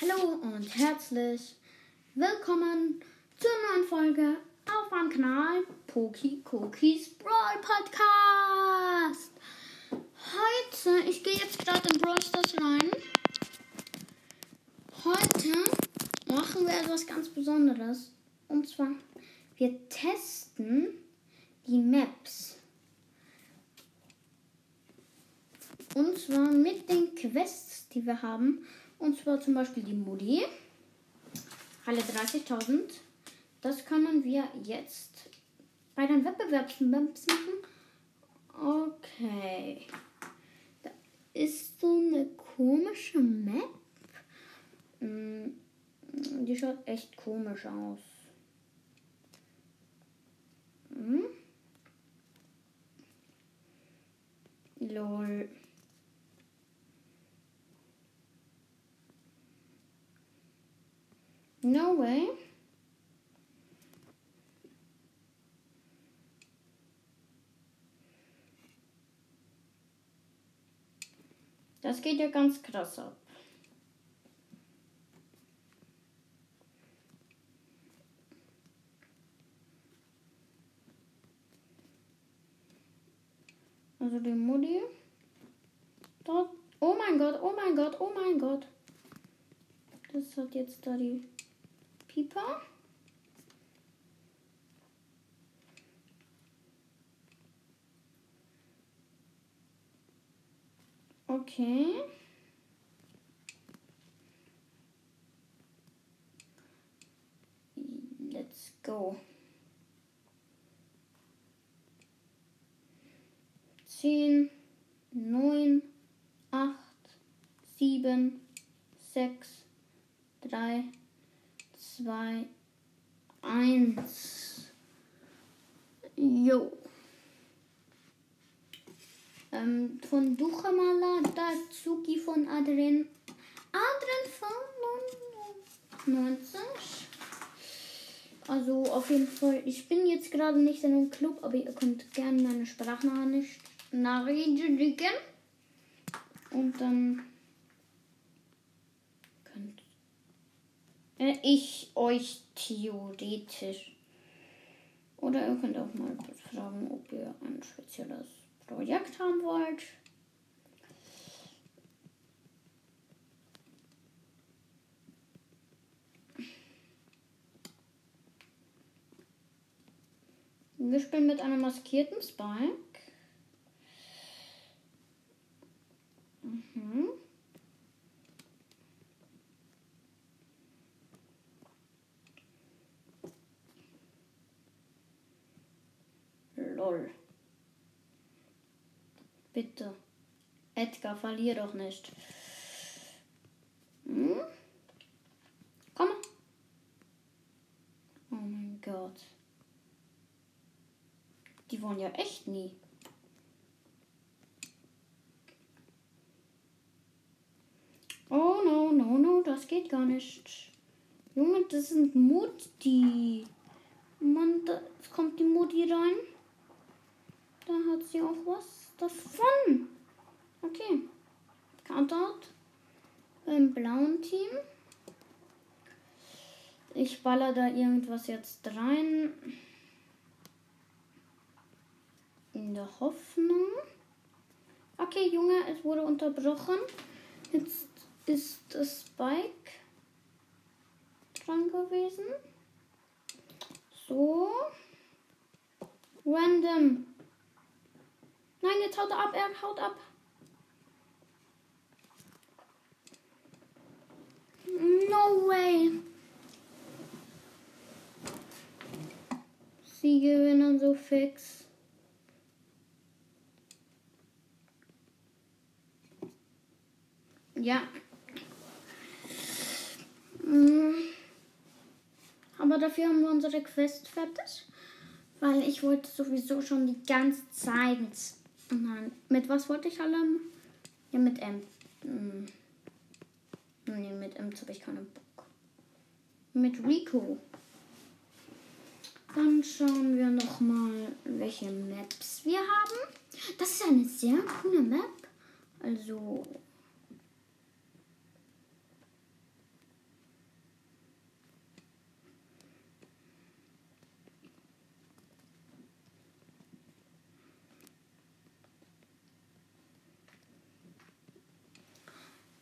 Hallo und herzlich willkommen zur neuen Folge auf meinem Kanal Poki Cookies Brawl Podcast. Heute, ich gehe jetzt gerade in Brawl Stars rein. Heute machen wir etwas ganz Besonderes. Und zwar, wir testen die Maps. Und zwar mit den Quests, die wir haben. Und zwar zum Beispiel die Modi. Alle 30.000. Das können wir jetzt bei den Wettbewerbsmaps machen. Okay. Da ist so eine komische Map. Hm, Die schaut echt komisch aus. Hm? Lol. No way. Das geht ja ganz krass ab. Also die Mutti. Dort. Oh mein Gott, oh mein Gott, oh mein Gott. Das hat jetzt da die Pieper. Okay. Let's go. Zehn, neun, acht, sieben, sechs, drei, zwei, eins. Jo. Ähm, von Duchamala, Dazuki von Adren. Adren von 90. Also auf jeden Fall, ich bin jetzt gerade nicht in einem Club, aber ihr könnt gerne meine Sprachnachricht Nachricht schicken. Und dann könnt äh, ich euch theoretisch. Oder ihr könnt auch mal fragen, ob ihr ein spezielles Projekt haben wollt. Wir spielen mit einem maskierten Spike. Mhm. Lol. Bitte. Edgar, verlier doch nicht. Hm? Komm. Oh mein Gott. Die wollen ja echt nie. Oh no, no, no, das geht gar nicht. Junge, das sind Mutti. Mann, da kommt die Mutti rein. Da hat sie auch was davon. Okay. Countout beim blauen Team. Ich baller da irgendwas jetzt rein. In der Hoffnung. Okay, Junge, es wurde unterbrochen. Jetzt ist das Spike dran gewesen. So. Random. Nein, jetzt haut er ab, er haut ab. No way. Sie gewinnen so fix. Ja. Mm. Aber dafür haben wir unsere Quest fertig. Weil ich wollte sowieso schon die ganze Zeit. Nein, mit was wollte ich alle? Ja, mit M. Hm. Nee, mit M habe ich keinen Bock. Mit Rico. Dann schauen wir noch mal, welche Maps wir haben. Das ist eine sehr coole Map. Also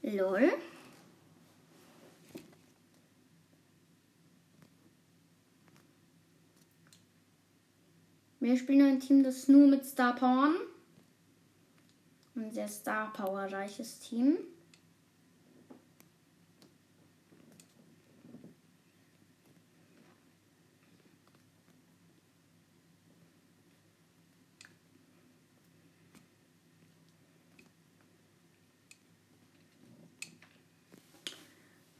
Lol. Wir spielen ein Team, das nur mit Star Power. Ein sehr Star Power reiches Team.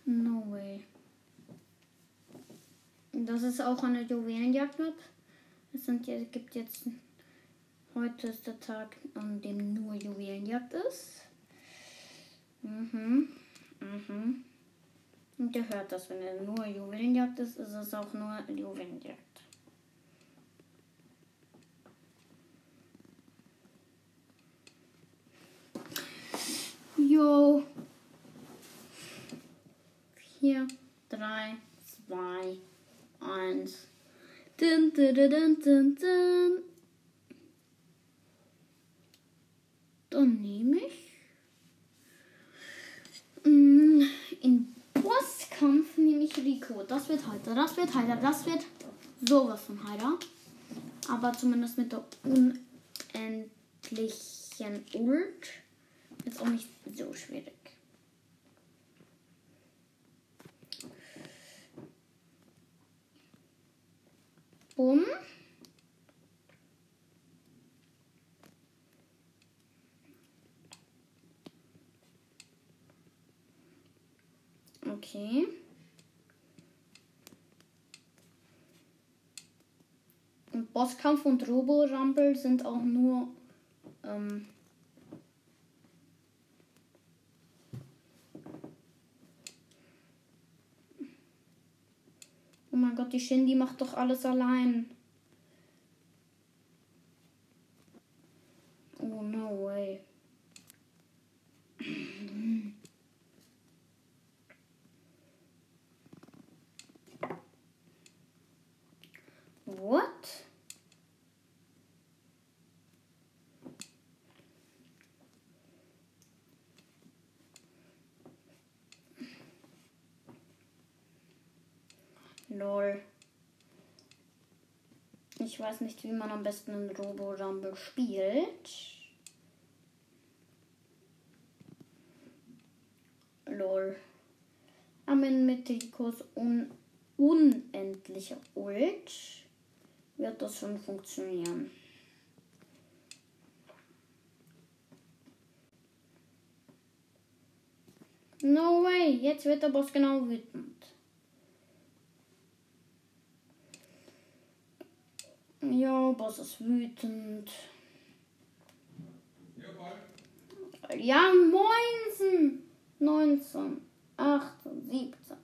No way. Das ist auch eine Juwelenjagd-Map. Es sind, gibt jetzt. Heute ist der Tag, an dem nur Juwelenjagd ist. Mhm. Mhm. Und ihr hört das, wenn er nur Juwelenjagd ist, ist es auch nur Juwelenjagd. Jo. 4, 3, 2, 1. Dun, dun, dun. Dann nehme ich. mm, In Bosskampf nehme ich Rico. Das wird heiter, das wird heiter, das wird sowas von heiter. Aber zumindest mit der unendlichen Ult. Ist auch nicht so schwierig. Bumm. Okay. Und Bosskampf und Robo-Rumble sind auch nur ähm, Oh mein Gott, die Shindy macht doch alles allein. Oh no way. What? Lol. Ich weiß nicht, wie man am besten in Robo Rumble spielt. Lol. Amen mit Ricos un unendlicher Ult wird das schon funktionieren. No way, jetzt wird der Boss genau wütend. Ja, Boss ist wütend. Ja, 19, 19, 18, 17,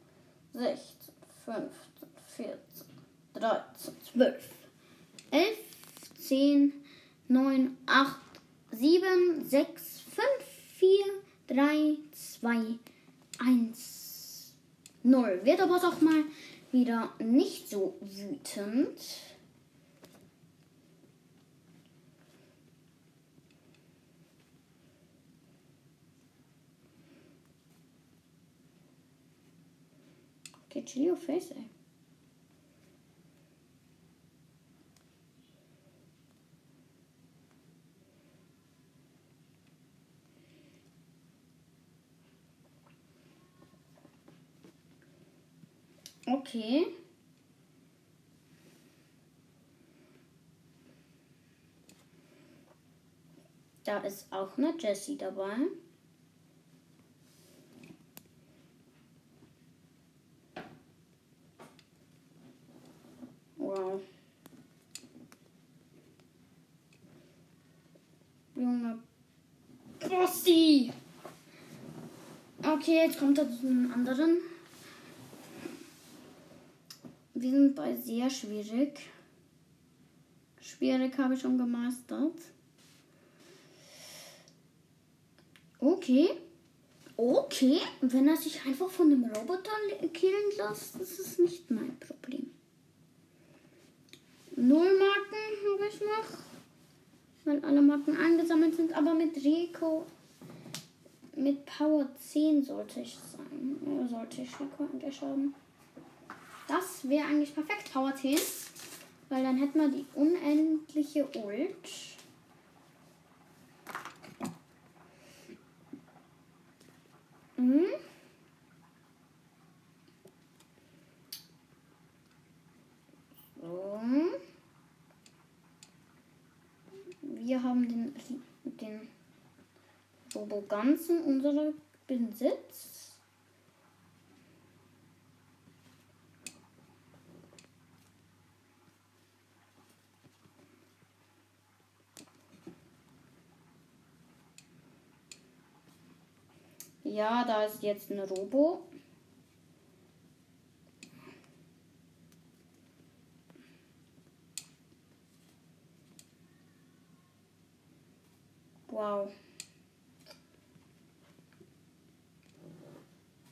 16, 15, 14, 13, 12, 11, 10, 9, 8, 7, 6, 5, 4, 3, 2, 1, 0. Wird aber auch mal wieder nicht so wütend. Okay, chill your face, ey. Okay. Da ist auch eine Jessie dabei. Wow. Junge. Bossi! Okay, jetzt kommt er zu einem anderen. Wir sind bei sehr schwierig. Schwierig habe ich schon gemeistert. Okay. Okay. Wenn er sich einfach von dem Roboter killen lässt, ist es nicht mein Problem. Null Marken habe ich noch. Weil alle Marken eingesammelt sind. Aber mit Rico. Mit Power 10 sollte ich sein. Ja, sollte ich eigentlich haben. Das wäre eigentlich perfekt, Power 10. Weil dann hätten wir die unendliche Ult. Mhm. So. Wir haben den, den Roboganzen unserer Besitz. Ja, da ist jetzt ein Robo. Wow.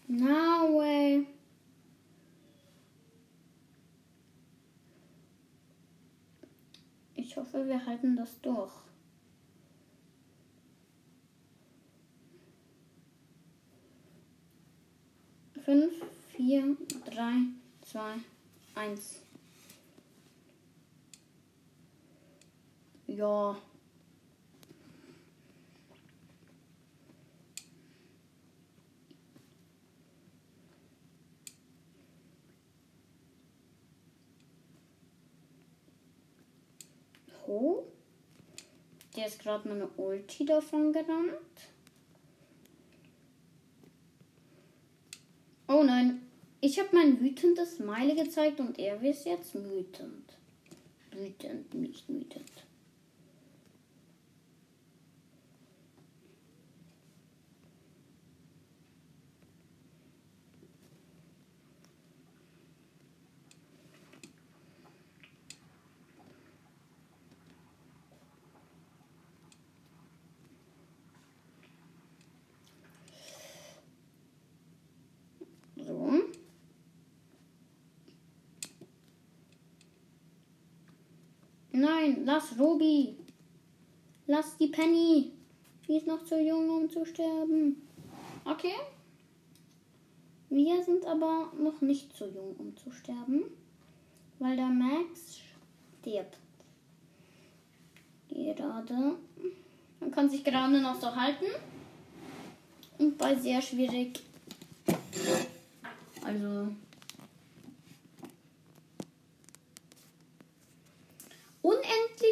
No way. Ich hoffe, wir halten das durch. Fünf, vier, drei, zwei, eins. Ja. Ho. Der ist gerade meine Ulti davon gerannt. Oh nein, ich habe mein wütendes Smiley gezeigt und er ist jetzt wütend. Wütend, nicht wütend. So. Nein, lass Robi. Lass die Penny. Sie ist noch zu jung, um zu sterben. Okay. Wir sind aber noch nicht zu jung, um zu sterben. Weil der Max stirbt. Gerade. Man kann sich gerade noch so halten. Und bei sehr schwierig. Also.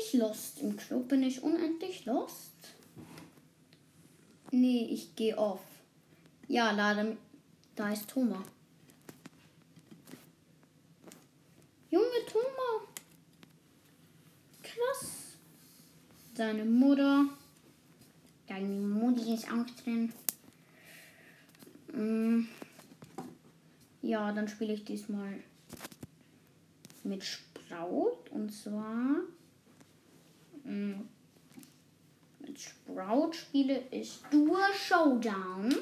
Unendlich lost. Im Club bin ich unendlich lost. Nee, ich gehe off. Ja, leider. Da ist Thomas. Junge Thomas. Krass. Seine Mutter. Deine Mutti ist auch drin. Mm. Ja, dann spiele ich diesmal mit Sprout. Und zwar mit Sprout spiele ich Duo Showdown.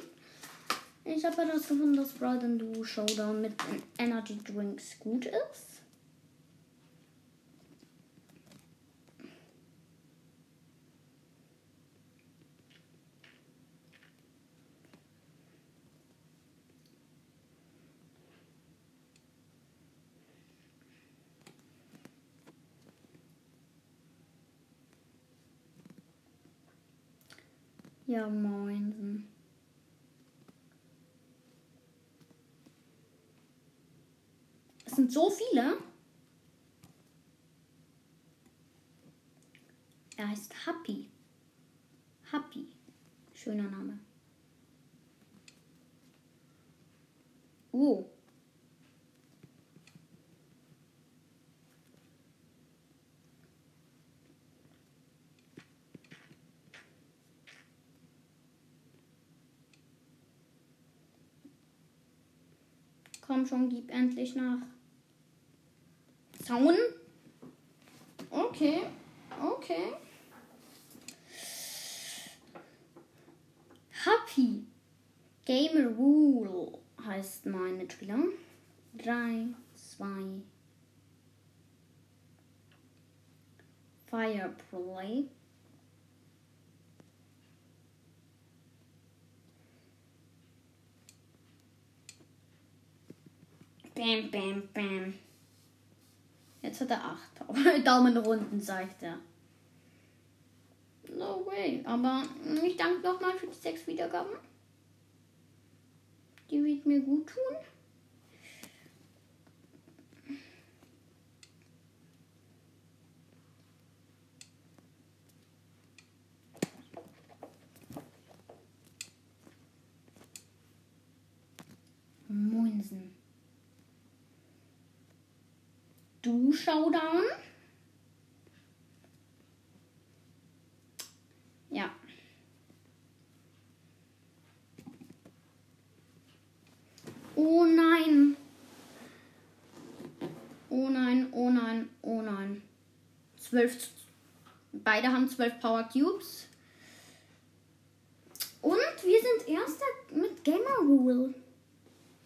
Ich habe herausgefunden, dass Sprout in Duo Showdown mit Energy Drinks gut ist. Ja, moinsen. Es sind so viele. Er heißt Happy. Happy. Schöner Name. Oh. Schon, gib endlich nach. Zaun? Okay, okay. Happy. Gamer Rule heißt mein Mitspieler. 3, 2. Fireplay. Bam, bam, bam. Jetzt hat er 8 Power. Daumenrunden, sagt er. No way. Aber ich danke nochmal für die 6 Wiedergaben. Die wird mir gut tun. Moinsen. Du Showdown. Ja. Oh nein. Oh nein, oh nein, oh nein. Zwölf. Beide haben zwölf Power Cubes. Und wir sind Erster mit Gamer Rule.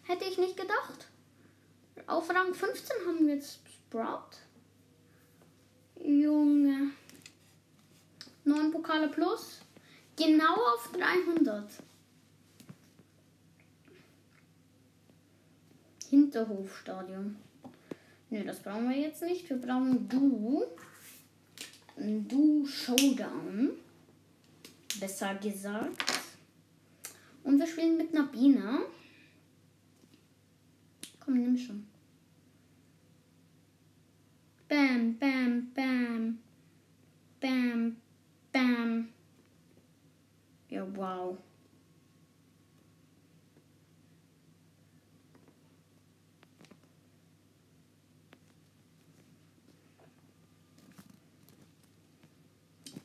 Hätte ich nicht gedacht. Auf Rang 15 haben wir jetzt Sprout. Junge. 9 Pokale plus. Genau auf 300. Hinterhofstadion. Nö, das brauchen wir jetzt nicht. Wir brauchen Du. Du Showdown. Besser gesagt. Und wir spielen mit Biene. Komm, nimm schon. Bam, bam, bam. Bam, bam. Ja, wow.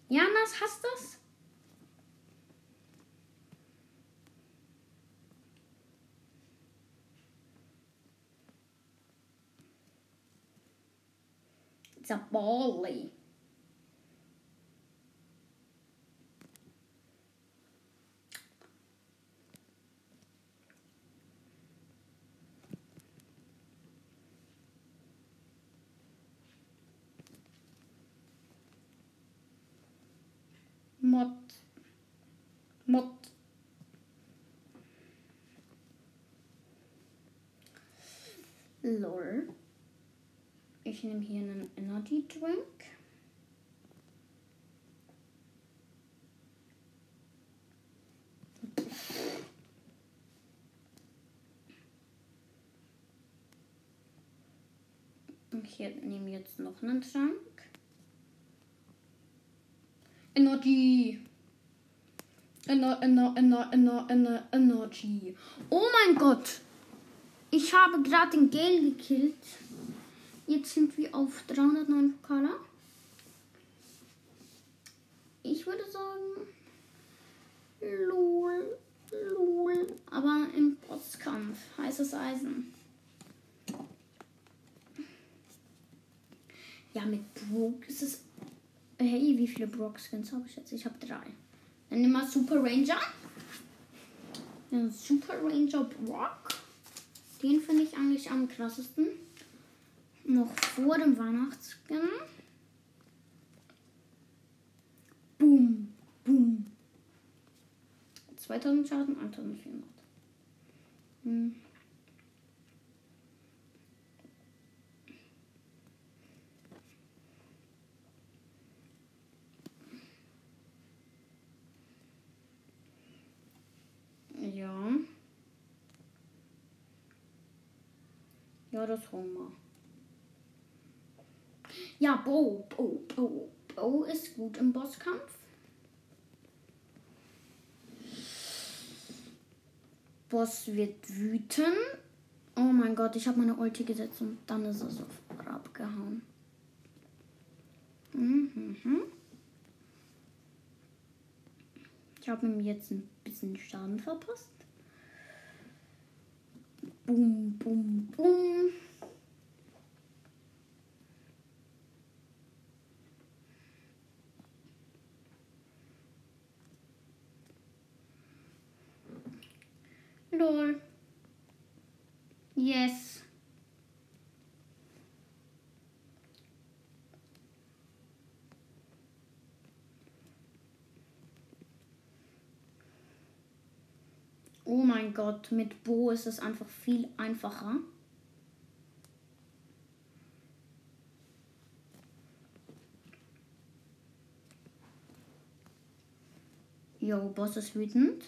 Janas, hast du's? It's a barley. Mot, mot. Lore. Ich nehme hier einen Energy Drink. Ich nehme jetzt noch einen Trank. Energy. Ener, ener, ener, ener, ener, Energy. Oh mein Gott. Ich habe gerade den Gale gekillt. Jetzt sind wir auf 309 Pokale. Ich würde sagen. Lol. Lol. Aber im Bosskampf. Heißes Eisen. Ja, mit Brook ist es. Hey, wie viele Brock-Skins habe ich jetzt? Ich habe drei. Dann nehmen wir Super Ranger. Den Super Ranger Brock. Den finde ich eigentlich am krassesten. Noch vor dem Weihnachtsskin. Boom, boom. 2000 Schaden, 1400. Hm. Ja. Ja, das Hunger. Ja, Bo, Bo, Bo. Bo ist gut im Bosskampf. Boss wird wüten. Oh mein Gott, ich habe meine Ulti gesetzt und dann ist er so abgehauen. Mhm. Ich habe ihm jetzt ein bisschen Schaden verpasst. Boom, boom, boom. Lol. Yes. Oh mein Gott, mit Bo ist es einfach viel einfacher. Jo, Boss ist wütend.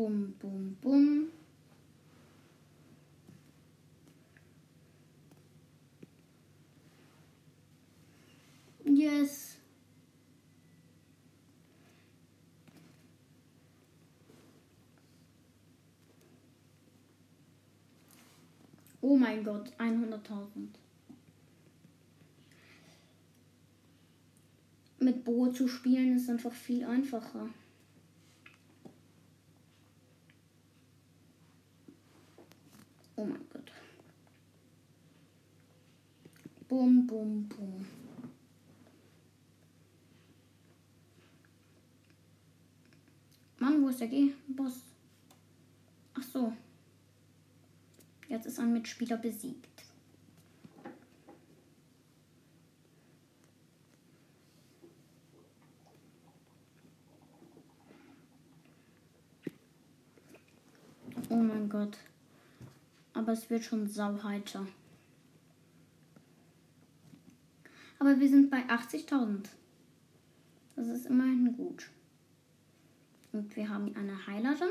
Bum, bum, bum. Yes. Oh mein Gott, 100.000. Mit Bo zu spielen ist einfach viel einfacher. Oh mein Gott. Bum, bum, bum. Mann, wo ist der G-Boss? Ach so. Jetzt ist ein Mitspieler besiegt. Oh mein Gott. Aber es wird schon sauheiter. Aber wir sind bei 80.000. Das ist immerhin gut. Und wir haben eine Heilerin.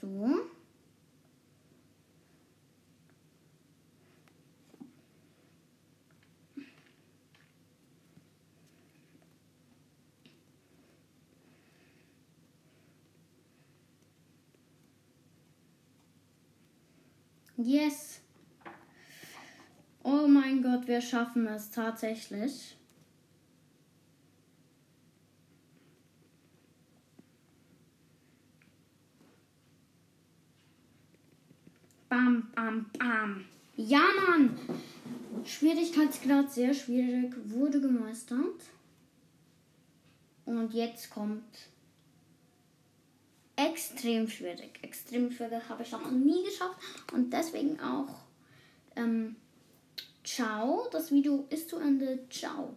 So. Yes. Oh mein Gott, wir schaffen es tatsächlich. Bam, bam, bam. Ja, Mann. Schwierigkeitsgrad sehr schwierig wurde gemeistert. Und jetzt kommt extrem schwierig. Extrem schwierig habe ich noch nie geschafft. Und deswegen auch ähm, ciao. Das Video ist zu Ende. Ciao.